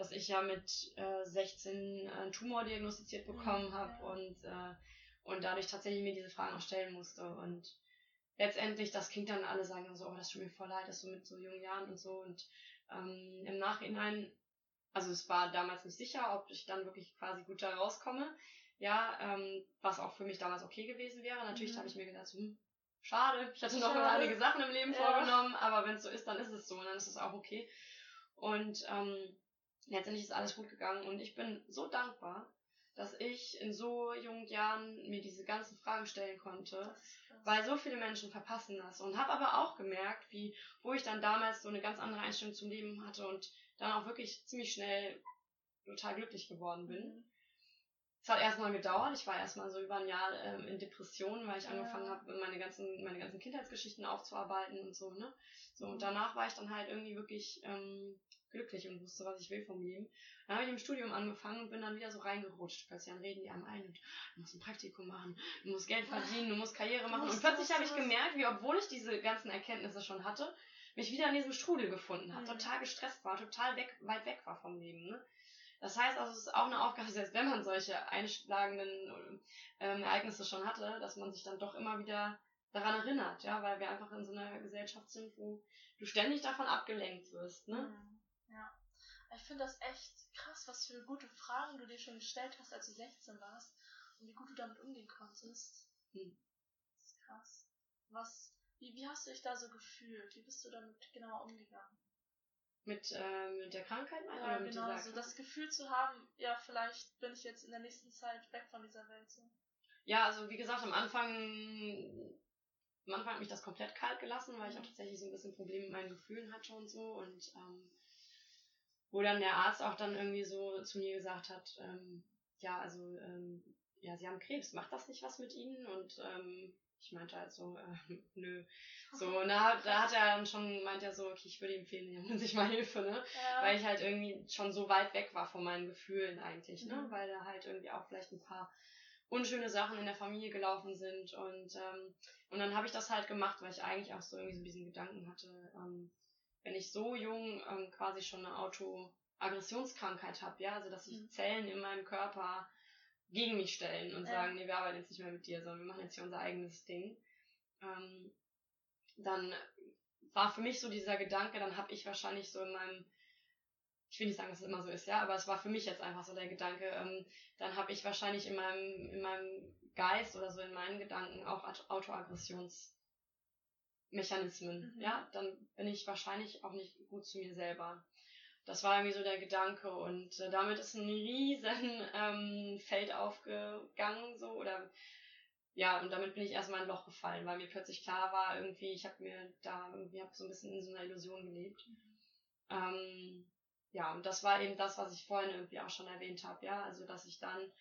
dass ich ja mit äh, 16 einen Tumor diagnostiziert bekommen mhm, habe und, äh, und dadurch tatsächlich mir diese Fragen auch stellen musste. Und letztendlich, das Kind dann alle sagen so, oh, das tut mir voll leid, dass du mit so jungen Jahren und so. Und ähm, im Nachhinein, also es war damals nicht sicher, ob ich dann wirklich quasi gut da rauskomme. Ja, ähm, was auch für mich damals okay gewesen wäre. Natürlich mhm. habe ich mir gedacht, hm, schade, ich hatte noch schade. einige Sachen im Leben ja. vorgenommen, aber wenn es so ist, dann ist es so und dann ist es auch okay. Und ähm, letztendlich ist alles gut gegangen und ich bin so dankbar, dass ich in so jungen Jahren mir diese ganzen Fragen stellen konnte, weil so viele Menschen verpassen das und habe aber auch gemerkt, wie wo ich dann damals so eine ganz andere Einstellung zum Leben hatte und dann auch wirklich ziemlich schnell total glücklich geworden bin. Mhm. Es hat erstmal gedauert. Ich war erstmal so über ein Jahr ähm, in Depressionen, weil ich ja. angefangen habe, meine ganzen, meine ganzen Kindheitsgeschichten aufzuarbeiten und so, ne? So, und danach war ich dann halt irgendwie wirklich ähm, glücklich und wusste, was ich will vom Leben. Dann habe ich im Studium angefangen und bin dann wieder so reingerutscht. Plötzlich dann reden die einem ein und du musst ein Praktikum machen, du musst Geld verdienen, du musst Karriere machen. Musst, und plötzlich habe ich gemerkt, wie obwohl ich diese ganzen Erkenntnisse schon hatte, mich wieder in diesem Strudel gefunden habe, mhm. total gestresst war, total weg, weit weg war vom Leben. Ne? Das heißt also, es ist auch eine Aufgabe, selbst wenn man solche einschlagenden ähm, Ereignisse schon hatte, dass man sich dann doch immer wieder daran erinnert, ja, weil wir einfach in so einer Gesellschaft sind, wo du ständig davon abgelenkt wirst, ne? Mhm. Ja. Ich finde das echt krass, was für gute Fragen du dir schon gestellt hast, als du 16 warst und wie gut du damit umgehen konntest. Hm. Das ist krass. Was, wie, wie hast du dich da so gefühlt? Wie bist du damit genau umgegangen? Mit, äh, mit der Krankheit ja, oder mit genau, so das Gefühl zu haben, ja, vielleicht bin ich jetzt in der nächsten Zeit weg von dieser Welt. So. Ja, also wie gesagt, am Anfang, am Anfang hat mich das komplett kalt gelassen, weil ich auch tatsächlich so ein bisschen Probleme mit meinen Gefühlen hatte und so und ähm, wo dann der Arzt auch dann irgendwie so zu mir gesagt hat, ähm, ja, also ähm, ja, sie haben Krebs, macht das nicht was mit ihnen? Und ähm, ich meinte halt so, äh, nö. So, na, da hat er dann schon, meint er so, okay, ich würde ihm empfehlen, nehmen sich mal Hilfe, ne? Ja. Weil ich halt irgendwie schon so weit weg war von meinen Gefühlen eigentlich, ne? Mhm. Weil da halt irgendwie auch vielleicht ein paar unschöne Sachen in der Familie gelaufen sind und ähm, und dann habe ich das halt gemacht, weil ich eigentlich auch so irgendwie so diesen Gedanken hatte, ähm, wenn ich so jung ähm, quasi schon eine Autoaggressionskrankheit habe, ja, also dass sich mhm. Zellen in meinem Körper gegen mich stellen und ja. sagen, nee, wir arbeiten jetzt nicht mehr mit dir, sondern wir machen jetzt hier unser eigenes Ding. Ähm, dann war für mich so dieser Gedanke, dann habe ich wahrscheinlich so in meinem, ich will nicht sagen, dass es immer so ist, ja, aber es war für mich jetzt einfach so der Gedanke, ähm, dann habe ich wahrscheinlich in meinem, in meinem Geist oder so in meinen Gedanken auch Autoaggressionsmechanismen, mhm. ja, dann bin ich wahrscheinlich auch nicht gut zu mir selber. Das war irgendwie so der Gedanke und äh, damit ist ein riesen ähm, Feld aufgegangen so oder ja und damit bin ich erstmal in ein Loch gefallen, weil mir plötzlich klar war irgendwie ich habe mir da irgendwie hab so ein bisschen in so einer Illusion gelebt. Mhm. Ähm, ja und das war eben das, was ich vorhin irgendwie auch schon erwähnt habe, ja also dass ich dann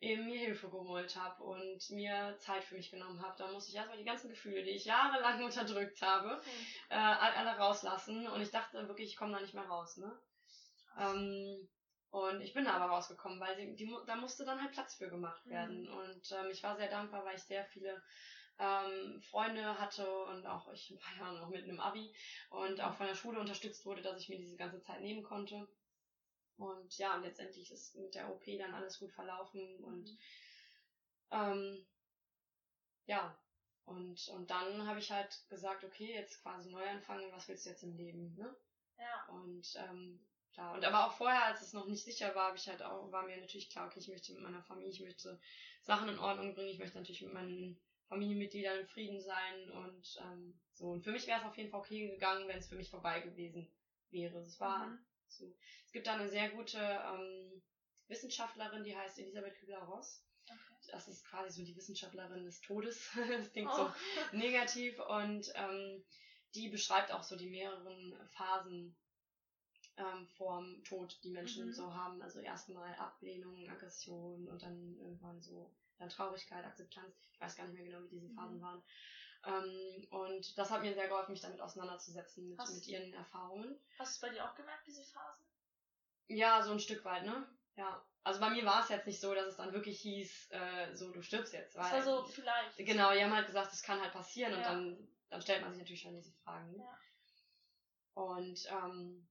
eben mir Hilfe geholt habe und mir Zeit für mich genommen habe. Da musste ich erstmal die ganzen Gefühle, die ich jahrelang unterdrückt habe, mhm. äh, alle rauslassen. Und ich dachte wirklich, ich komme da nicht mehr raus. Ne? Ähm, und ich bin da aber rausgekommen, weil sie, die, da musste dann halt Platz für gemacht mhm. werden. Mhm. Und ähm, ich war sehr dankbar, weil ich sehr viele ähm, Freunde hatte und auch ich war ja noch mit einem Abi und auch von der Schule unterstützt wurde, dass ich mir diese ganze Zeit nehmen konnte. Und ja, und letztendlich ist mit der OP dann alles gut verlaufen und ähm, ja, und, und dann habe ich halt gesagt, okay, jetzt quasi neu anfangen, was willst du jetzt im Leben, ne? Ja. Und ähm, klar, und aber auch vorher, als es noch nicht sicher war, habe ich halt auch, war mir natürlich klar, okay, ich möchte mit meiner Familie, ich möchte Sachen in Ordnung bringen, ich möchte natürlich mit meinen Familienmitgliedern in Frieden sein und ähm, so. Und für mich wäre es auf jeden Fall okay gegangen, wenn es für mich vorbei gewesen wäre. Es war mhm. So. Es gibt da eine sehr gute ähm, Wissenschaftlerin, die heißt Elisabeth Kübler-Ross. Okay. Das ist quasi so die Wissenschaftlerin des Todes. das klingt oh. so negativ. Und ähm, die beschreibt auch so die mehreren Phasen ähm, vorm Tod, die Menschen mhm. so haben. Also erstmal Ablehnung, Aggression und dann irgendwann so dann Traurigkeit, Akzeptanz. Ich weiß gar nicht mehr genau, wie diese Phasen mhm. waren. Ähm, und das hat mir sehr geholfen, mich damit auseinanderzusetzen, mit, mit ihren Erfahrungen. Hast du es bei dir auch gemerkt, diese Phasen? Ja, so ein Stück weit, ne? Ja. Also bei mir war es jetzt nicht so, dass es dann wirklich hieß, äh, so du stirbst jetzt. Weil, das war so vielleicht. Genau, die haben halt gesagt, das kann halt passieren ja. und dann, dann stellt man sich natürlich schon diese Fragen. Ne? Ja. Und ähm,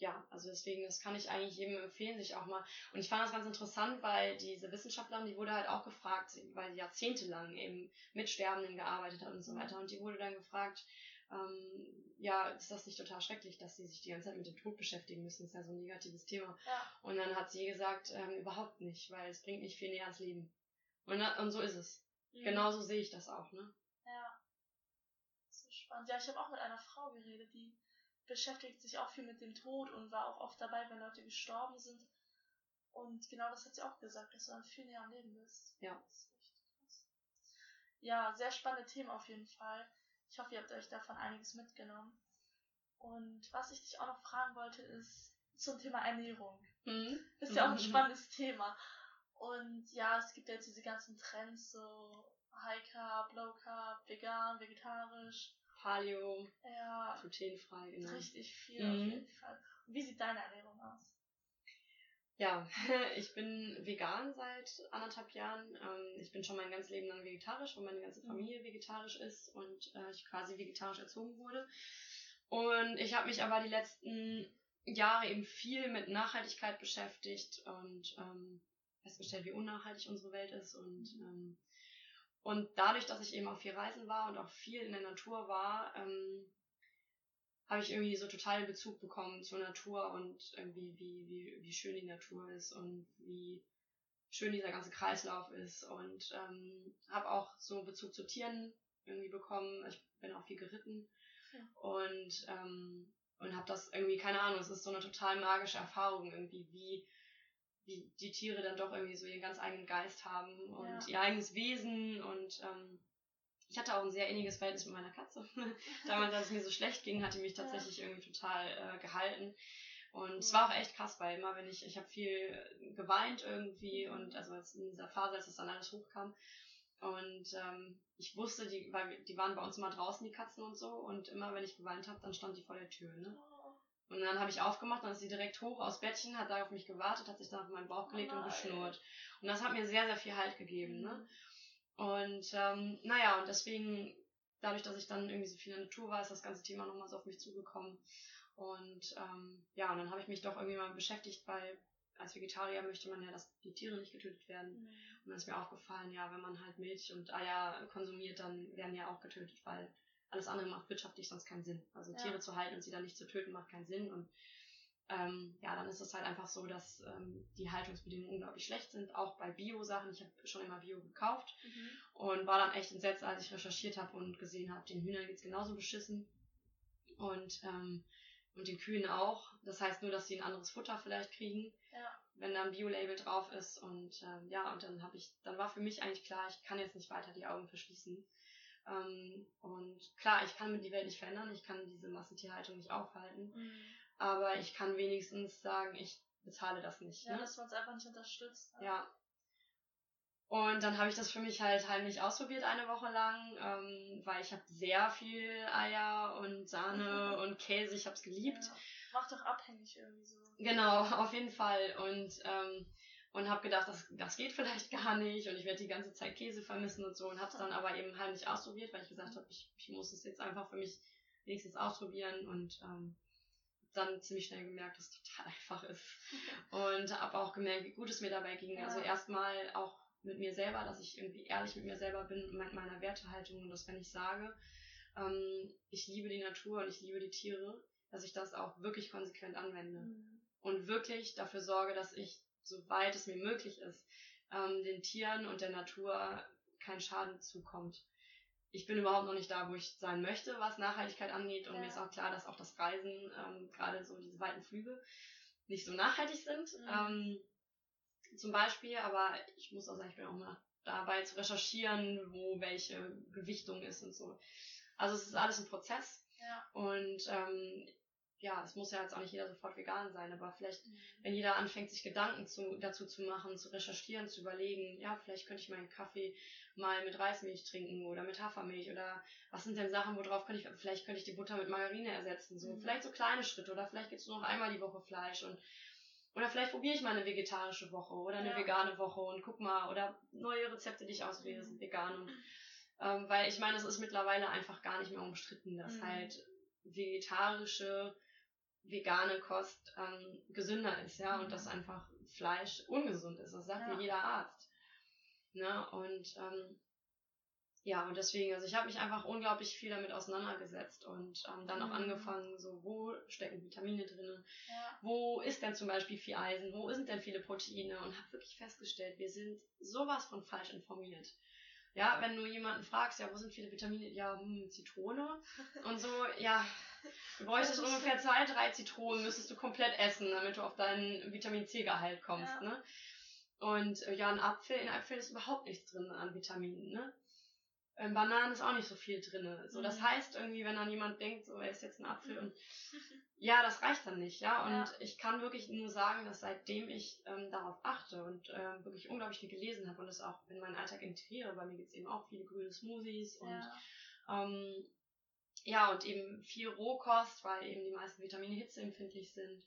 ja, also deswegen, das kann ich eigentlich jedem empfehlen, sich auch mal. Und ich fand das ganz interessant, weil diese Wissenschaftlerin, die wurde halt auch gefragt, weil sie jahrzehntelang eben mit Sterbenden gearbeitet hat und so weiter. Und die wurde dann gefragt, ähm, ja, ist das nicht total schrecklich, dass sie sich die ganze Zeit mit dem Tod beschäftigen müssen? Das ist ja so ein negatives Thema. Ja. Und dann hat sie gesagt, ähm, überhaupt nicht, weil es bringt nicht viel näher ans Leben. Und, und so ist es. Mhm. Genauso sehe ich das auch, ne? Ja. Das ist spannend. Ja, ich habe auch mit einer Frau geredet, die beschäftigt sich auch viel mit dem Tod und war auch oft dabei, wenn Leute gestorben sind. Und genau das hat sie auch gesagt, dass du dann viel näher am Leben bist. Ja. Ja, sehr spannende Themen auf jeden Fall. Ich hoffe, ihr habt euch davon einiges mitgenommen. Und was ich dich auch noch fragen wollte, ist zum Thema Ernährung. Mhm. Ist ja auch ein mhm. spannendes Thema. Und ja, es gibt jetzt diese ganzen Trends, so High Carb, Low Carb, vegan, vegetarisch. Paleo, ja, glutenfrei, genau. Richtig viel mhm. auf jeden Fall. Und wie sieht deine Ernährung aus? Ja, ich bin vegan seit anderthalb Jahren. Ähm, ich bin schon mein ganzes Leben lang vegetarisch, weil meine ganze mhm. Familie vegetarisch ist und äh, ich quasi vegetarisch erzogen wurde. Und ich habe mich aber die letzten Jahre eben viel mit Nachhaltigkeit beschäftigt und ähm, festgestellt, wie unnachhaltig unsere Welt ist und ähm, und dadurch, dass ich eben auch viel reisen war und auch viel in der Natur war, ähm, habe ich irgendwie so total Bezug bekommen zur Natur und irgendwie, wie, wie, wie schön die Natur ist und wie schön dieser ganze Kreislauf ist. Und ähm, habe auch so Bezug zu Tieren irgendwie bekommen. Ich bin auch viel geritten. Ja. Und, ähm, und habe das irgendwie, keine Ahnung, es ist so eine total magische Erfahrung irgendwie, wie wie die Tiere dann doch irgendwie so ihren ganz eigenen Geist haben und ja. ihr eigenes Wesen und ähm, ich hatte auch ein sehr inniges Verhältnis mit meiner Katze. Damals, als es mir so schlecht ging, hat die mich tatsächlich ja. irgendwie total äh, gehalten. Und es war auch echt krass, weil immer wenn ich, ich habe viel geweint irgendwie und also in dieser Phase, als das dann alles hochkam. Und ähm, ich wusste, die, weil die waren bei uns immer draußen, die Katzen und so, und immer wenn ich geweint habe, dann stand die vor der Tür, ne? Und dann habe ich aufgemacht, dann ist sie direkt hoch aus Bettchen, hat da auf mich gewartet, hat sich dann auf meinen Bauch gelegt oh und geschnurrt. Und das hat mir sehr, sehr viel Halt gegeben. Ne? Mhm. Und ähm, naja, und deswegen, dadurch, dass ich dann irgendwie so viel in der Natur war, ist das ganze Thema nochmal so auf mich zugekommen. Und ähm, ja, und dann habe ich mich doch irgendwie mal beschäftigt, weil als Vegetarier möchte man ja, dass die Tiere nicht getötet werden. Mhm. Und dann ist mir aufgefallen, ja, wenn man halt Milch und Eier konsumiert, dann werden ja auch getötet, weil alles andere macht wirtschaftlich sonst keinen Sinn. Also ja. Tiere zu halten und sie dann nicht zu töten, macht keinen Sinn. Und ähm, ja, dann ist es halt einfach so, dass ähm, die Haltungsbedingungen unglaublich schlecht sind, auch bei Bio-Sachen. Ich habe schon immer Bio gekauft mhm. und war dann echt entsetzt, als ich recherchiert habe und gesehen habe, den Hühnern geht's genauso beschissen. Und, ähm, und den Kühen auch. Das heißt nur, dass sie ein anderes Futter vielleicht kriegen, ja. wenn da ein Bio-Label drauf ist. Und ähm, ja, und dann habe ich, dann war für mich eigentlich klar, ich kann jetzt nicht weiter die Augen verschließen. Ähm, und klar, ich kann die Welt nicht verändern, ich kann diese Massentierhaltung nicht aufhalten, mhm. aber ich kann wenigstens sagen, ich bezahle das nicht. Ja, ne? dass man es einfach nicht unterstützt. Ne? Ja. Und dann habe ich das für mich halt heimlich ausprobiert eine Woche lang, ähm, weil ich habe sehr viel Eier und Sahne und Käse, ich habe es geliebt. Ja. Macht doch abhängig irgendwie so. Genau, auf jeden Fall. Und ähm, und habe gedacht, das, das geht vielleicht gar nicht und ich werde die ganze Zeit Käse vermissen und so und habe es dann aber eben heimlich ausprobiert, weil ich gesagt habe, ich, ich muss es jetzt einfach für mich wenigstens ausprobieren und ähm, dann ziemlich schnell gemerkt, dass es total einfach ist und habe auch gemerkt, wie gut es mir dabei ging. Also ja. Also erstmal auch mit mir selber, dass ich irgendwie ehrlich mit mir selber bin, mit meiner Wertehaltung und dass wenn ich sage, ähm, ich liebe die Natur und ich liebe die Tiere, dass ich das auch wirklich konsequent anwende mhm. und wirklich dafür sorge, dass ich soweit es mir möglich ist, ähm, den Tieren und der Natur kein Schaden zukommt. Ich bin überhaupt noch nicht da, wo ich sein möchte, was Nachhaltigkeit angeht. Und ja. mir ist auch klar, dass auch das Reisen, ähm, gerade so diese weiten Flüge, nicht so nachhaltig sind. Mhm. Ähm, zum Beispiel, aber ich muss auch sagen, ich bin auch mal dabei zu recherchieren, wo welche Gewichtung ist und so. Also es ist alles ein Prozess. Ja. Und ähm, ja, es muss ja jetzt auch nicht jeder sofort vegan sein, aber vielleicht, mhm. wenn jeder anfängt, sich Gedanken zu, dazu zu machen, zu recherchieren, zu überlegen, ja, vielleicht könnte ich meinen Kaffee mal mit Reismilch trinken oder mit Hafermilch oder was sind denn Sachen, worauf könnte ich, vielleicht könnte ich die Butter mit Margarine ersetzen, so, mhm. vielleicht so kleine Schritte oder vielleicht gibt's nur noch einmal die Woche Fleisch und, oder vielleicht probiere ich mal eine vegetarische Woche oder eine ja. vegane Woche und guck mal, oder neue Rezepte, die ich auswähle, sind vegan und, ähm, weil ich meine, es ist mittlerweile einfach gar nicht mehr umstritten, dass mhm. halt vegetarische vegane Kost ähm, gesünder ist, ja, mhm. und dass einfach Fleisch ungesund ist. Das sagt ja. mir jeder Arzt. Ne? Und ähm, ja, und deswegen, also ich habe mich einfach unglaublich viel damit auseinandergesetzt und ähm, dann mhm. auch angefangen, so wo stecken Vitamine drin, ja. wo ist denn zum Beispiel viel Eisen, wo sind denn viele Proteine und habe wirklich festgestellt, wir sind sowas von falsch informiert. Ja, wenn du jemanden fragst, ja, wo sind viele Vitamine? Ja, hm, Zitrone. Und so, ja, du bräuchtest ungefähr zwei, drei Zitronen, müsstest du komplett essen, damit du auf deinen Vitamin C-Gehalt kommst, ja. ne? Und äh, ja, ein Apfel, in Apfel ist überhaupt nichts drin an Vitaminen, ne? In Bananen ist auch nicht so viel drin. So, das mhm. heißt irgendwie, wenn dann jemand denkt, so, er ist jetzt ein Apfel und ja, das reicht dann nicht, ja. Und ja. ich kann wirklich nur sagen, dass seitdem ich ähm, darauf achte und ähm, wirklich unglaublich viel gelesen habe und das auch in meinen Alltag integriere, bei mir gibt es eben auch viele grüne Smoothies und ja. Ähm, ja, und eben viel Rohkost, weil eben die meisten Vitamine hitzeempfindlich sind.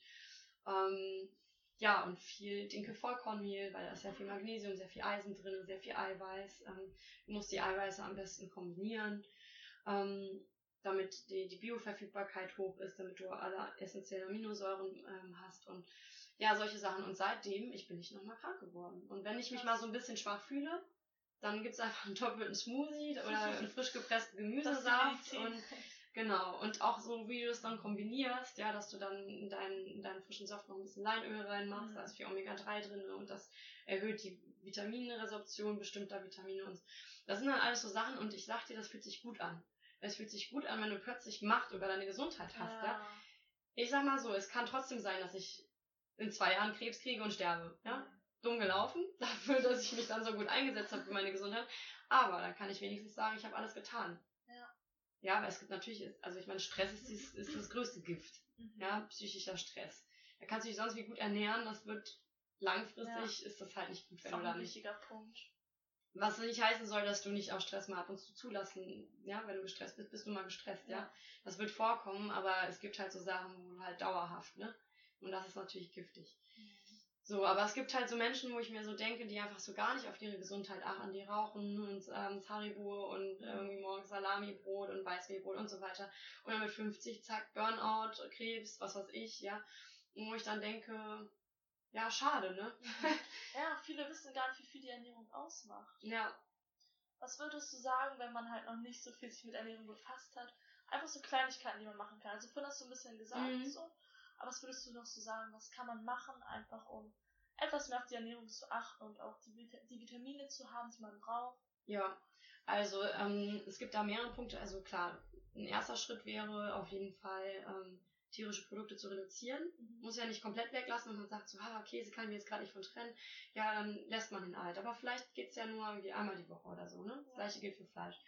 Ähm, ja, und viel Dinkel-Vollkornmehl, weil da ist sehr viel Magnesium, sehr viel Eisen drin, sehr viel Eiweiß. Ähm, du musst die Eiweiße am besten kombinieren, ähm, damit die, die Bioverfügbarkeit hoch ist, damit du alle essentiellen Aminosäuren ähm, hast und ja, solche Sachen. Und seitdem, ich bin nicht nochmal krank geworden. Und wenn ich mich mal so ein bisschen schwach fühle, dann gibt's einfach einen doppelten Smoothie oder einen frisch gepressten Gemüsesaft und Genau, und auch so, wie du es dann kombinierst, ja, dass du dann deinen, deinen frischen Saft noch ein bisschen Leinöl reinmachst, mhm. da ist viel Omega-3 drin und das erhöht die Vitaminresorption bestimmter Vitamine und das sind dann alles so Sachen und ich sag dir, das fühlt sich gut an. Es fühlt sich gut an, wenn du plötzlich Macht über deine Gesundheit hast, ja. ja. Ich sag mal so, es kann trotzdem sein, dass ich in zwei Jahren Krebs kriege und sterbe, ja. Mhm. Dumm gelaufen, dafür, dass ich mich dann so gut eingesetzt habe für meine Gesundheit. Aber dann kann ich wenigstens sagen, ich habe alles getan. Ja, weil es gibt natürlich, also ich meine, Stress ist, ist, ist das größte Gift. Mhm. Ja, psychischer Stress. Da kannst du dich sonst wie gut ernähren, das wird langfristig, ja. ist das halt nicht gut, wenn du da nicht. wichtiger Punkt. Was nicht heißen soll, dass du nicht auch Stress mal ab und zu zulassen, ja, wenn du gestresst bist, bist du mal gestresst, ja. ja. Das wird vorkommen, aber es gibt halt so Sachen, wo halt dauerhaft, ne? Und das ist natürlich giftig. So, aber es gibt halt so Menschen, wo ich mir so denke, die einfach so gar nicht auf ihre Gesundheit achten, die rauchen und ähm, Haribo und irgendwie morgens Salamibrot und Weißmehlbrot und so weiter. Und dann mit 50, zack, Burnout, Krebs, was weiß ich, ja. Und wo ich dann denke, ja, schade, ne? ja, viele wissen gar nicht, wie viel die Ernährung ausmacht. Ja. Was würdest du sagen, wenn man halt noch nicht so viel sich mit Ernährung befasst hat? Einfach so Kleinigkeiten, die man machen kann. Also vorhin hast du ein bisschen gesagt, mhm. so aber was würdest du noch so sagen? Was kann man machen, einfach um etwas mehr auf die Ernährung zu achten und auch die, die Vitamine zu haben, die man braucht? Ja, also ähm, es gibt da mehrere Punkte. Also klar, ein erster Schritt wäre auf jeden Fall ähm, tierische Produkte zu reduzieren. Mhm. Muss ja nicht komplett weglassen und man sagt so, ah, Käse kann ich mir jetzt gerade nicht von trennen. Ja, dann lässt man ihn halt. Aber vielleicht geht's ja nur irgendwie einmal die Woche oder so, ne? Das gleiche gilt für Fleisch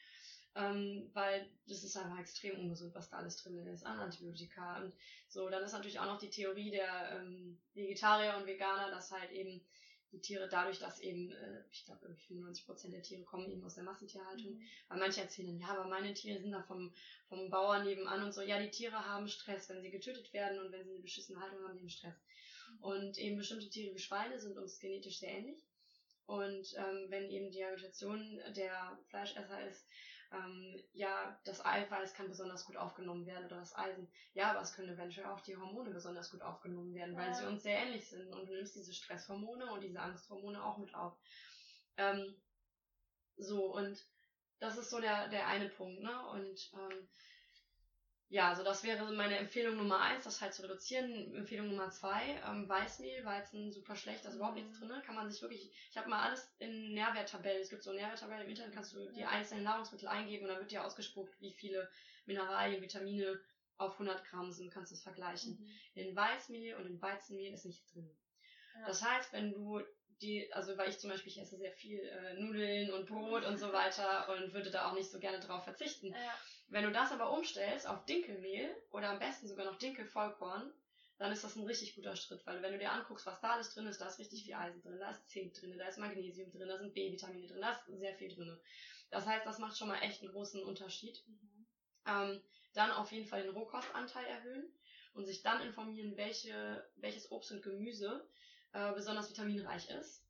ähm, weil das ist einfach extrem ungesund, was da alles drin ist an Antibiotika und so. Dann ist natürlich auch noch die Theorie der ähm, Vegetarier und Veganer, dass halt eben die Tiere dadurch, dass eben, äh, ich glaube, 95% der Tiere kommen eben aus der Massentierhaltung, mhm. weil manche erzählen, ja, aber meine Tiere sind da vom, vom Bauern nebenan und so. Ja, die Tiere haben Stress, wenn sie getötet werden und wenn sie eine beschissene Haltung haben, die haben Stress. Mhm. Und eben bestimmte Tiere wie Schweine sind uns genetisch sehr ähnlich. Und ähm, wenn eben die Agitation der Fleischesser ist, ähm, ja, das Eiweiß kann besonders gut aufgenommen werden oder das Eisen. Ja, aber es können eventuell auch die Hormone besonders gut aufgenommen werden, weil ja. sie uns sehr ähnlich sind und du nimmst diese Stresshormone und diese Angsthormone auch mit auf. Ähm, so, und das ist so der, der eine Punkt, ne? Und ähm, ja, also das wäre meine Empfehlung Nummer eins, das halt zu reduzieren. Empfehlung Nummer zwei, ähm, Weißmehl, Weizen super schlecht, da ist überhaupt nichts drin. Kann man sich wirklich, ich habe mal alles in Nährwerttabellen, es gibt so Nährwerttabellen im Internet, kannst du die einzelnen Nahrungsmittel eingeben und dann wird dir ausgespuckt, wie viele Mineralien, Vitamine auf 100 Gramm sind, kannst du es vergleichen. Mhm. In Weißmehl und in Weizenmehl ist nichts drin. Ja. Das heißt, wenn du die, also weil ich zum Beispiel, ich esse sehr viel äh, Nudeln und Brot und so weiter und würde da auch nicht so gerne drauf verzichten. Ja. Wenn du das aber umstellst auf Dinkelmehl oder am besten sogar noch Dinkelvollkorn, dann ist das ein richtig guter Schritt, weil wenn du dir anguckst, was da alles drin ist, da ist richtig viel Eisen drin, da ist Zink drin, da ist Magnesium drin, da sind B-Vitamine drin, da ist sehr viel drin. Das heißt, das macht schon mal echt einen großen Unterschied. Mhm. Ähm, dann auf jeden Fall den Rohkostanteil erhöhen und sich dann informieren, welche, welches Obst und Gemüse äh, besonders vitaminreich ist.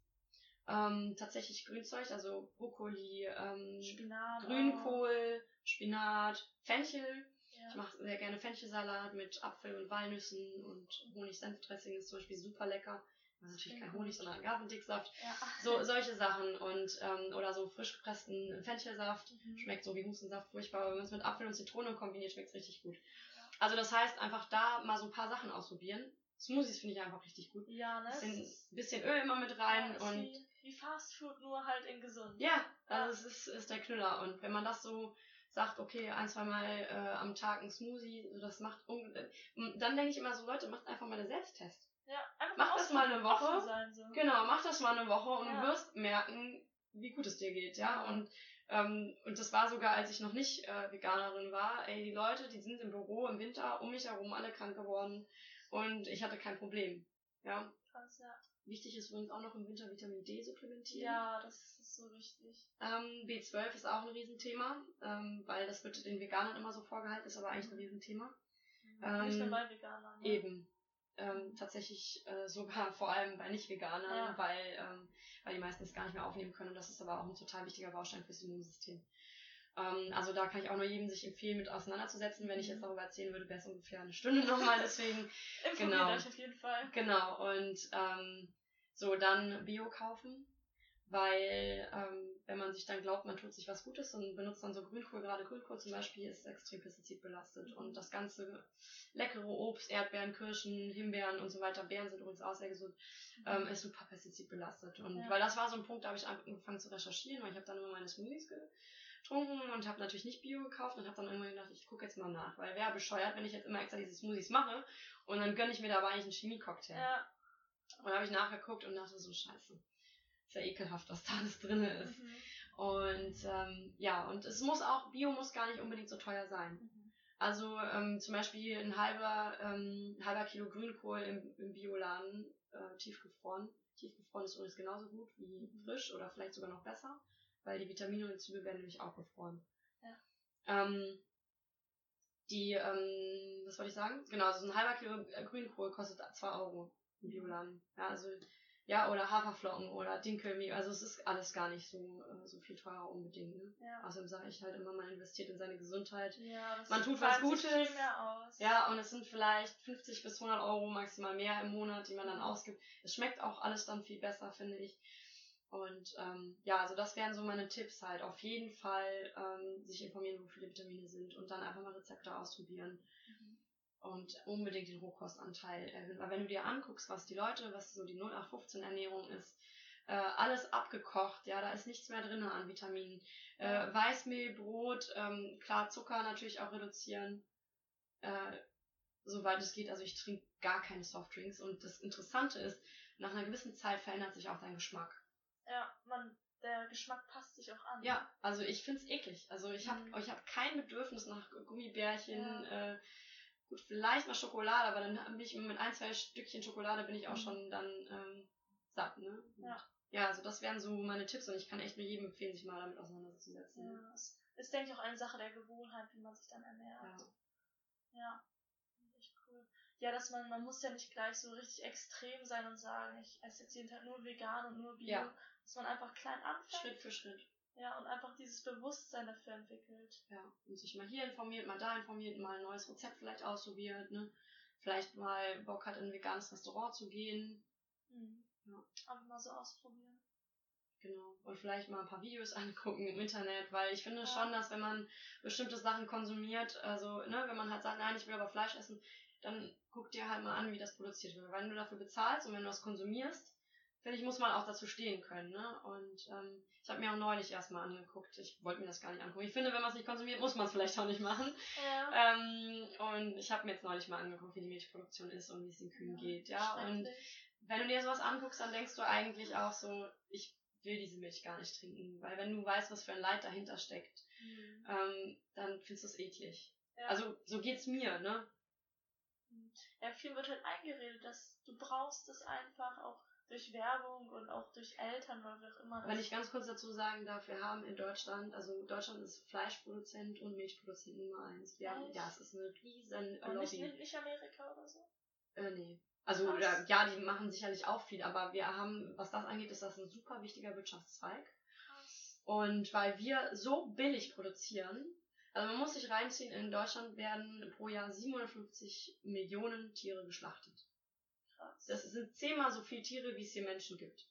Ähm, tatsächlich Grünzeug, also Brokkoli, ähm, Spinat, Grünkohl, Spinat, Fenchel. Ja. Ich mache sehr gerne Fenchelsalat mit Apfel und Walnüssen und Honig-Senfdressing ist zum Beispiel super lecker. Also natürlich kein Honig, sondern Agavendicksaft. Ja. So, solche Sachen. Und, ähm, oder so frisch gepressten Fenchelsaft. Mhm. Schmeckt so wie Hustensaft furchtbar. Aber wenn man es mit Apfel und Zitrone kombiniert, schmeckt es richtig gut. Ja. Also das heißt, einfach da mal so ein paar Sachen ausprobieren. Smoothies finde ich einfach richtig gut. Ja, ne? Bisschen, bisschen Öl immer mit rein ja, und. Wie, Fast Food, nur halt in gesund. Ja, also es ist, ist der Knüller. Und wenn man das so sagt, okay, ein, zwei Mal äh, am Tag ein Smoothie, das macht äh, dann denke ich immer so, Leute, macht einfach mal einen Selbsttest. Ja, einfach mach das mal eine Woche. Sein, so. Genau, mach das mal eine Woche und ja. du wirst merken, wie gut es dir geht, ja. Und ähm, und das war sogar, als ich noch nicht äh, Veganerin war. Ey, die Leute, die sind im Büro im Winter um mich herum alle krank geworden und ich hatte kein Problem. Ja. Krass, ja. Wichtig ist übrigens auch noch im Winter Vitamin D supplementieren. Ja, das ist so wichtig. Ähm, B12 ist auch ein Riesenthema, ähm, weil das wird den Veganern immer so vorgehalten, ist aber eigentlich ein Riesenthema. Mhm. Nicht nur ähm, bei Veganern. Ne? Eben. Ähm, tatsächlich äh, sogar vor allem bei Nicht-Veganern, ja. weil, ähm, weil die meisten es gar nicht mehr aufnehmen können. Und das ist aber auch ein total wichtiger Baustein fürs Immunsystem. Ähm, also da kann ich auch nur jedem sich empfehlen, mit auseinanderzusetzen. Wenn ich jetzt mhm. darüber erzählen würde, wäre es ungefähr eine Stunde nochmal. Deswegen genau. euch auf jeden Fall. Genau. Und ähm, so dann Bio kaufen weil ähm, wenn man sich dann glaubt, man tut sich was Gutes und benutzt dann so Grünkohl, gerade Grünkohl zum Beispiel, ist extrem pestizidbelastet. Und das ganze leckere Obst, Erdbeeren, Kirschen, Himbeeren und so weiter, Beeren sind übrigens auch sehr gesund, ähm, ist super pestizidbelastet. Und ja. weil das war so ein Punkt, da habe ich angefangen zu recherchieren, weil ich habe dann immer meine Smoothies getrunken und habe natürlich nicht Bio gekauft und habe dann irgendwann gedacht, ich gucke jetzt mal nach, weil wäre bescheuert, wenn ich jetzt immer extra diese Smoothies mache und dann gönne ich mir dabei eigentlich einen Chemie-Cocktail. Ja. Und da habe ich nachgeguckt und dachte so, scheiße ist ja ekelhaft, was da alles drin ist. Mhm. Und ähm, ja, und es muss auch, Bio muss gar nicht unbedingt so teuer sein. Mhm. Also ähm, zum Beispiel ein halber, ähm, halber Kilo Grünkohl im, im Bioladen äh, tiefgefroren. Tiefgefroren ist übrigens genauso gut wie frisch oder vielleicht sogar noch besser, weil die Vitamine und Zwiebeln werden nämlich auch gefroren. Ja. Ähm, die, ähm, was wollte ich sagen? Genau, also ein halber Kilo Grünkohl kostet 2 Euro im Bioladen. Ja, also ja, oder Haferflocken oder Dinkelmehl. Also es ist alles gar nicht so, äh, so viel teurer unbedingt. Ne? Ja. Außerdem sage ich halt immer, man investiert in seine Gesundheit. Ja, man tut was Gutes. Ja, und es sind vielleicht 50 bis 100 Euro maximal mehr im Monat, die man dann ausgibt. Es schmeckt auch alles dann viel besser, finde ich. Und ähm, ja, also das wären so meine Tipps halt. Auf jeden Fall ähm, sich informieren, wo viele Vitamine sind und dann einfach mal Rezepte ausprobieren und unbedingt den Rohkostanteil erhöhen. Weil wenn du dir anguckst, was die Leute, was so die 0815 Ernährung ist, äh, alles abgekocht, ja, da ist nichts mehr drin an Vitaminen. Äh, Weißmehl, Brot, ähm, klar Zucker natürlich auch reduzieren, äh, soweit es geht. Also ich trinke gar keine Softdrinks und das Interessante ist, nach einer gewissen Zeit verändert sich auch dein Geschmack. Ja, man, der Geschmack passt sich auch an. Ja, also ich finde es eklig. Also ich habe mhm. ich hab kein Bedürfnis nach Gummibärchen, ja. äh, Gut, vielleicht mal Schokolade, aber dann bin ich mit ein, zwei Stückchen Schokolade bin ich auch mhm. schon dann ähm, satt, ne? Ja. Ja, also das wären so meine Tipps und ich kann echt nur jedem empfehlen, sich mal damit auseinanderzusetzen. Ja, es ist, denke ich, auch eine Sache der Gewohnheit, wie man sich dann ernährt. Ja. Ja, echt cool. Ja, dass man, man muss ja nicht gleich so richtig extrem sein und sagen, ich esse jetzt jeden Tag nur vegan und nur Bio. Ja. Dass man einfach klein anfängt. Schritt für Schritt. Ja, und einfach dieses Bewusstsein dafür entwickelt. Ja, und sich mal hier informiert, mal da informiert, mal ein neues Rezept vielleicht ausprobiert, ne? Vielleicht mal Bock hat, in ein veganes Restaurant zu gehen. Mhm. Ja. Einfach mal so ausprobieren. Genau. Und vielleicht mal ein paar Videos angucken im Internet, weil ich finde ja. schon, dass wenn man bestimmte Sachen konsumiert, also, ne, wenn man halt sagt, nein, ich will aber Fleisch essen, dann guck dir halt mal an, wie das produziert wird. Weil wenn du dafür bezahlst und wenn du das konsumierst, finde ich, muss man auch dazu stehen können. Ne? Und ähm, ich habe mir auch neulich erstmal angeguckt. Ich wollte mir das gar nicht angucken. Ich finde, wenn man es nicht konsumiert, muss man es vielleicht auch nicht machen. Ja. Ähm, und ich habe mir jetzt neulich mal angeguckt, wie die Milchproduktion ist und wie es den Kühen ja, geht. Ja, und wenn du dir sowas anguckst, dann denkst du eigentlich auch so, ich will diese Milch gar nicht trinken. Weil wenn du weißt, was für ein Leid dahinter steckt, mhm. ähm, dann findest du es eklig. Ja. Also so geht's mir, ne? Ja, viel wird halt eingeredet, dass du brauchst es einfach auch durch Werbung und auch durch Eltern oder wie auch immer. Wenn ich ganz kurz dazu sagen darf, wir haben in Deutschland, also Deutschland ist Fleischproduzent und Milchproduzent Nummer eins. Wir haben, ja, es ist eine riesen und Lobby. Nicht, nicht Amerika oder so? Äh, nee. Also ja, ja, die machen sicherlich auch viel, aber wir haben, was das angeht, ist das ein super wichtiger Wirtschaftszweig. Krass. Und weil wir so billig produzieren, Also man muss sich reinziehen, in Deutschland werden pro Jahr 750 Millionen Tiere geschlachtet. Das sind zehnmal so viele Tiere, wie es hier Menschen gibt.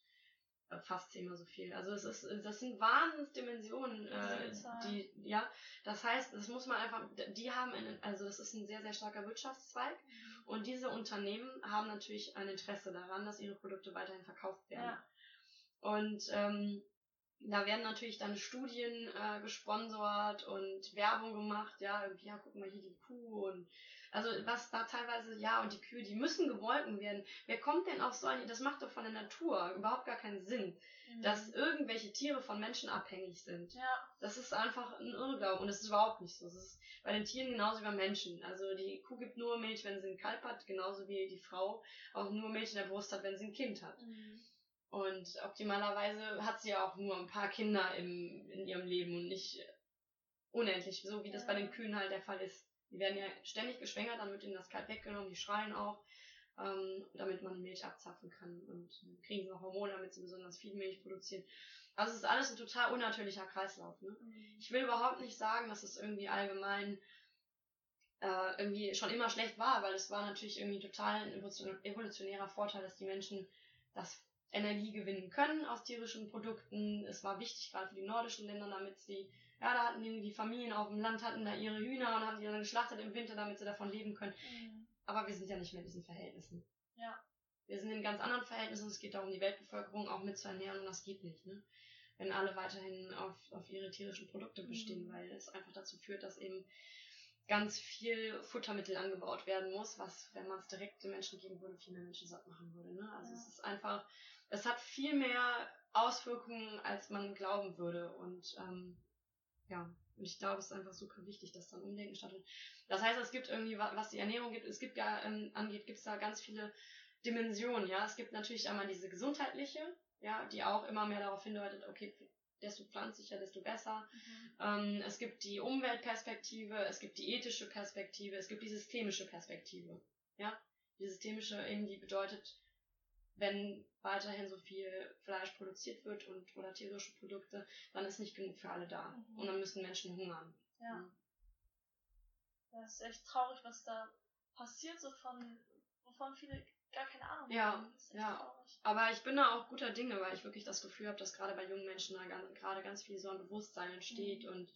Äh, fast zehnmal so viel. Also es ist, das sind Wahnsinnsdimensionen, äh, die, ja, das heißt, das muss man einfach, die haben, einen, also das ist ein sehr, sehr starker Wirtschaftszweig mhm. und diese Unternehmen haben natürlich ein Interesse daran, dass ihre Produkte weiterhin verkauft werden. Ja. Und ähm, da werden natürlich dann Studien äh, gesponsert und Werbung gemacht, ja, irgendwie, ja, guck mal hier die Kuh und also was da teilweise, ja, und die Kühe, die müssen gemolken werden. Wer kommt denn auf so ein, das macht doch von der Natur überhaupt gar keinen Sinn, mhm. dass irgendwelche Tiere von Menschen abhängig sind. Ja. Das ist einfach ein Irrglaube und das ist überhaupt nicht so. Das ist bei den Tieren genauso wie beim Menschen. Also die Kuh gibt nur Milch, wenn sie ein Kalb hat, genauso wie die Frau auch nur Milch in der Brust hat, wenn sie ein Kind hat. Mhm. Und optimalerweise hat sie ja auch nur ein paar Kinder im, in ihrem Leben und nicht unendlich, so wie das bei den Kühen halt der Fall ist. Die werden ja ständig geschwängert, dann wird ihnen das Kalb weggenommen, die schreien auch, ähm, damit man die Milch abzapfen kann. Und kriegen sie noch Hormone, damit sie besonders viel Milch produzieren. Also es ist alles ein total unnatürlicher Kreislauf. Ne? Mhm. Ich will überhaupt nicht sagen, dass es irgendwie allgemein äh, irgendwie schon immer schlecht war, weil es war natürlich irgendwie total ein evolutionärer Vorteil, dass die Menschen das Energie gewinnen können aus tierischen Produkten. Es war wichtig, gerade für die nordischen Länder, damit sie ja, da hatten die, die Familien auf dem Land hatten da ihre Hühner und haben die dann geschlachtet im Winter, damit sie davon leben können. Mhm. Aber wir sind ja nicht mehr in diesen Verhältnissen. Ja. Wir sind in ganz anderen Verhältnissen. Es geht darum, die Weltbevölkerung auch mit zu ernähren und das geht nicht, ne? Wenn alle weiterhin auf, auf ihre tierischen Produkte bestehen, mhm. weil es einfach dazu führt, dass eben ganz viel Futtermittel angebaut werden muss, was, wenn man es direkt den Menschen geben würde, viel mehr Menschen satt machen würde. Ne? Also ja. es ist einfach, es hat viel mehr Auswirkungen, als man glauben würde. Und ähm, ja, und ich glaube, es ist einfach super wichtig, dass dann Umdenken stattfindet. Das heißt, es gibt irgendwie, was die Ernährung gibt, es gibt ja ähm, angeht, gibt es da ganz viele Dimensionen, ja. Es gibt natürlich einmal diese gesundheitliche, ja, die auch immer mehr darauf hindeutet, okay, desto pflanzlicher, desto besser. Mhm. Ähm, es gibt die Umweltperspektive, es gibt die ethische Perspektive, es gibt die systemische Perspektive, ja. Die systemische eben, die bedeutet, wenn weiterhin so viel Fleisch produziert wird und oder tierische Produkte, dann ist nicht genug für alle da. Mhm. Und dann müssen Menschen hungern. Ja. Mhm. Das ist echt traurig, was da passiert, so von, wovon viele gar keine Ahnung ja, haben. Ja, traurig. aber ich bin da auch guter Dinge, weil ich wirklich das Gefühl habe, dass gerade bei jungen Menschen da ganz, gerade ganz viel so ein Bewusstsein entsteht mhm. und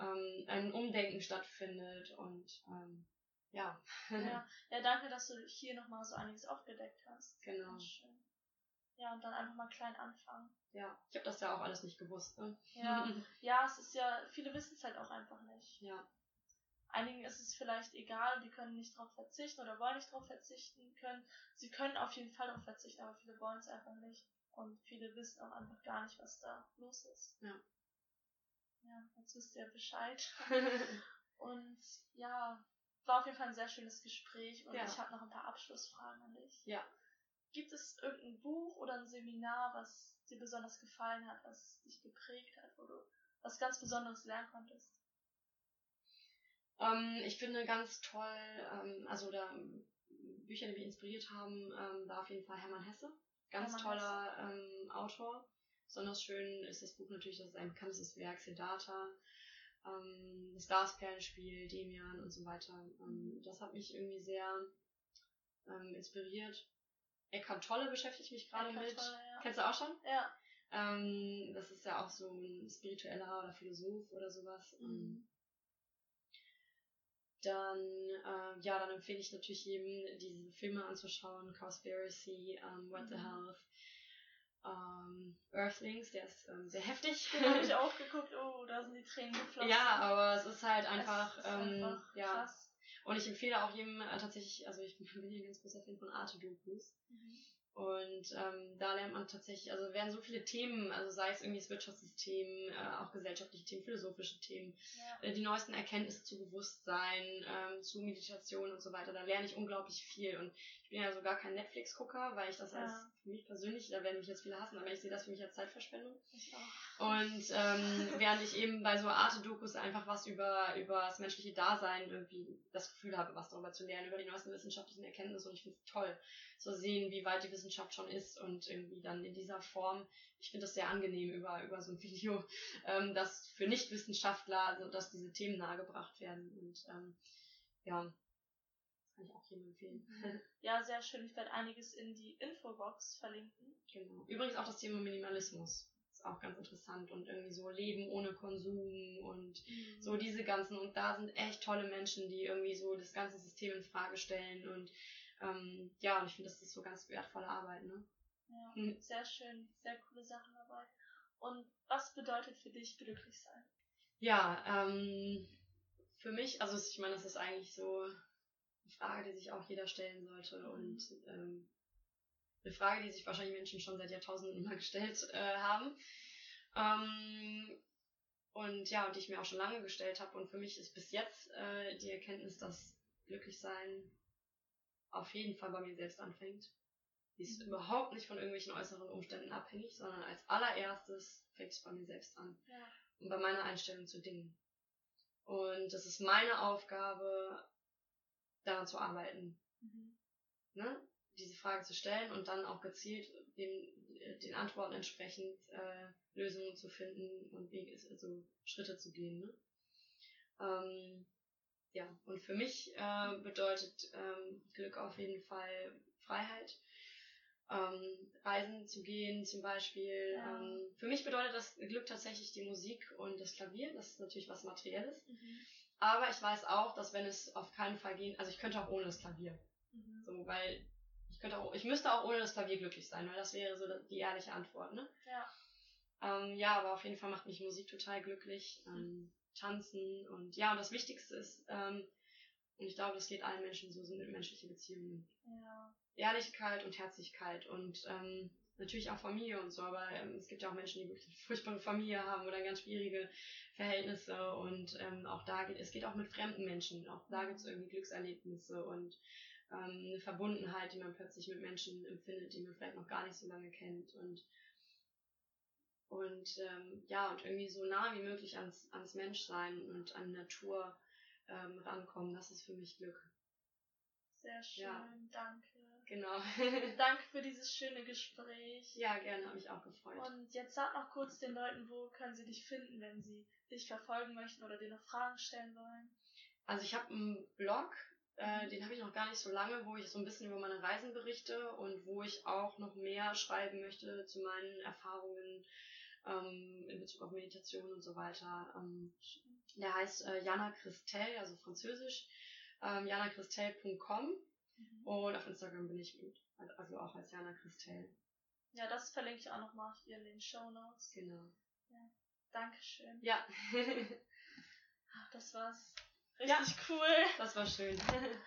ähm, ein Umdenken stattfindet und ähm, ja. ja. Ja, danke, dass du hier nochmal so einiges aufgedeckt hast. Genau. Schön. Ja, und dann einfach mal klein anfangen. Ja, ich habe das ja auch alles nicht gewusst. Ne? Ja, ja, es ist ja, viele wissen es halt auch einfach nicht. Ja. Einigen ist es vielleicht egal, die können nicht darauf verzichten oder wollen nicht darauf verzichten können. Sie können auf jeden Fall darauf verzichten, aber viele wollen es einfach nicht. Und viele wissen auch einfach gar nicht, was da los ist. Ja. Ja, jetzt wisst ihr Bescheid. und ja, war auf jeden Fall ein sehr schönes Gespräch und ja. ich habe noch ein paar Abschlussfragen an dich. Ja. Gibt es irgendein Buch oder ein Seminar, was dir besonders gefallen hat, was dich geprägt hat, du was ganz Besonderes lernen konntest? Ähm, ich finde ganz toll, ähm, also da Bücher, die mich inspiriert haben, ähm, war auf jeden Fall Hermann Hesse. Ganz Hermann toller Hesse. Ähm, Autor. Besonders schön ist das Buch natürlich, das ist ein bekanntes Werk, Siddhartha ähm, das Glasperlenspiel, Demian und so weiter. Ähm, das hat mich irgendwie sehr ähm, inspiriert. Eckhart Tolle beschäftigt mich gerade mit. Tolle, ja. Kennst du auch schon? Ja. Ähm, das ist ja auch so ein spiritueller oder Philosoph oder sowas. Mhm. Ähm, dann, äh, ja, dann empfehle ich natürlich jedem, diese Filme anzuschauen. Cowspiracy, um, ähm, What mhm. the Health, ähm, Earthlings, der ist ähm, sehr heftig. Den habe ich auch geguckt, oh, da sind die Tränen geflossen. Ja, aber es ist halt einfach, ist ähm, einfach ja. Krass. Und ich empfehle auch jedem äh, tatsächlich, also ich bin hier ein ganz großer Fan von Arte-Dokus. Mhm. Und ähm, da lernt man tatsächlich, also werden so viele Themen, also sei es irgendwie das Wirtschaftssystem, äh, auch gesellschaftliche Themen, philosophische Themen, ja. äh, die neuesten Erkenntnisse zu Bewusstsein, ähm, zu Meditation und so weiter, da lerne ich unglaublich viel. Und ich bin ja sogar kein Netflix-Gucker, weil ich das ja. als für mich persönlich, da werden mich jetzt viele hassen, aber ich sehe das für mich als Zeitverschwendung. Ich auch. Und ähm, während ich eben bei so Arte-Dokus einfach was über, über das menschliche Dasein irgendwie das Gefühl habe, was darüber zu lernen, über die neuesten wissenschaftlichen Erkenntnisse und ich finde es toll, zu sehen, wie weit die Wissenschaft Wissenschaft schon ist und irgendwie dann in dieser Form, ich finde das sehr angenehm über, über so ein Video, ähm, dass für Nichtwissenschaftler, also dass diese Themen nahegebracht werden und ähm, ja, kann ich auch jedem empfehlen. Mhm. Ja, sehr schön. Ich werde einiges in die Infobox verlinken. Genau. Übrigens auch das Thema Minimalismus ist auch ganz interessant und irgendwie so Leben ohne Konsum und mhm. so diese ganzen und da sind echt tolle Menschen, die irgendwie so das ganze System in Frage stellen und ähm, ja, und ich finde, das ist so ganz wertvolle Arbeit, ne? Ja, mhm. sehr schön, sehr coole Sachen dabei. Und was bedeutet für dich glücklich sein? Ja, ähm, für mich, also ich meine, das ist eigentlich so eine Frage, die sich auch jeder stellen sollte mhm. und ähm, eine Frage, die sich wahrscheinlich Menschen schon seit Jahrtausenden immer gestellt äh, haben. Ähm, und ja, und die ich mir auch schon lange gestellt habe. Und für mich ist bis jetzt äh, die Erkenntnis, dass glücklich sein auf jeden Fall bei mir selbst anfängt. Die ist mhm. überhaupt nicht von irgendwelchen äußeren Umständen abhängig, sondern als allererstes fängt es bei mir selbst an. Ja. Und bei meiner Einstellung zu Dingen. Und das ist meine Aufgabe, daran zu arbeiten. Mhm. Ne? Diese Frage zu stellen und dann auch gezielt dem, den Antworten entsprechend äh, Lösungen zu finden und Wege, also Schritte zu gehen. Ne? Ähm, ja, und für mich äh, bedeutet ähm, Glück auf jeden Fall Freiheit. Ähm, reisen zu gehen zum Beispiel. Ja. Ähm, für mich bedeutet das Glück tatsächlich die Musik und das Klavier. Das ist natürlich was Materielles. Mhm. Aber ich weiß auch, dass wenn es auf keinen Fall gehen, also ich könnte auch ohne das Klavier. Mhm. So, weil ich könnte auch, ich müsste auch ohne das Klavier glücklich sein, weil das wäre so die ehrliche Antwort, ne? Ja. Ähm, ja, aber auf jeden Fall macht mich Musik total glücklich. Ähm, tanzen und ja, und das Wichtigste ist, ähm, und ich glaube, das geht allen Menschen so, sind menschliche Beziehungen. Ja. Ehrlichkeit und Herzlichkeit und ähm, natürlich auch Familie und so, aber ähm, es gibt ja auch Menschen, die wirklich eine furchtbare Familie haben oder ganz schwierige Verhältnisse und ähm, auch da geht es geht auch mit fremden Menschen, auch da gibt es irgendwie Glückserlebnisse und ähm, eine Verbundenheit, die man plötzlich mit Menschen empfindet, die man vielleicht noch gar nicht so lange kennt und und ähm, ja, und irgendwie so nah wie möglich ans, ans Menschsein und an Natur ähm, rankommen, das ist für mich Glück. Sehr schön, ja. danke. Genau. danke für dieses schöne Gespräch. Ja, gerne, habe mich auch gefreut. Und jetzt sag noch kurz den Leuten, wo können sie dich finden, wenn sie dich verfolgen möchten oder dir noch Fragen stellen wollen. Also ich habe einen Blog, äh, den habe ich noch gar nicht so lange, wo ich so ein bisschen über meine Reisen berichte und wo ich auch noch mehr schreiben möchte zu meinen Erfahrungen ähm, in Bezug auf Meditation und so weiter. Ähm, der heißt äh, Jana Christel, also französisch, ähm, janachristel.com mhm. und auf Instagram bin ich mit, also auch als Jana Christel. Ja, das verlinke ich auch nochmal hier in den Show Notes. Genau. Ja. Dankeschön. Ja. das war's. Richtig ja, cool. Das war schön.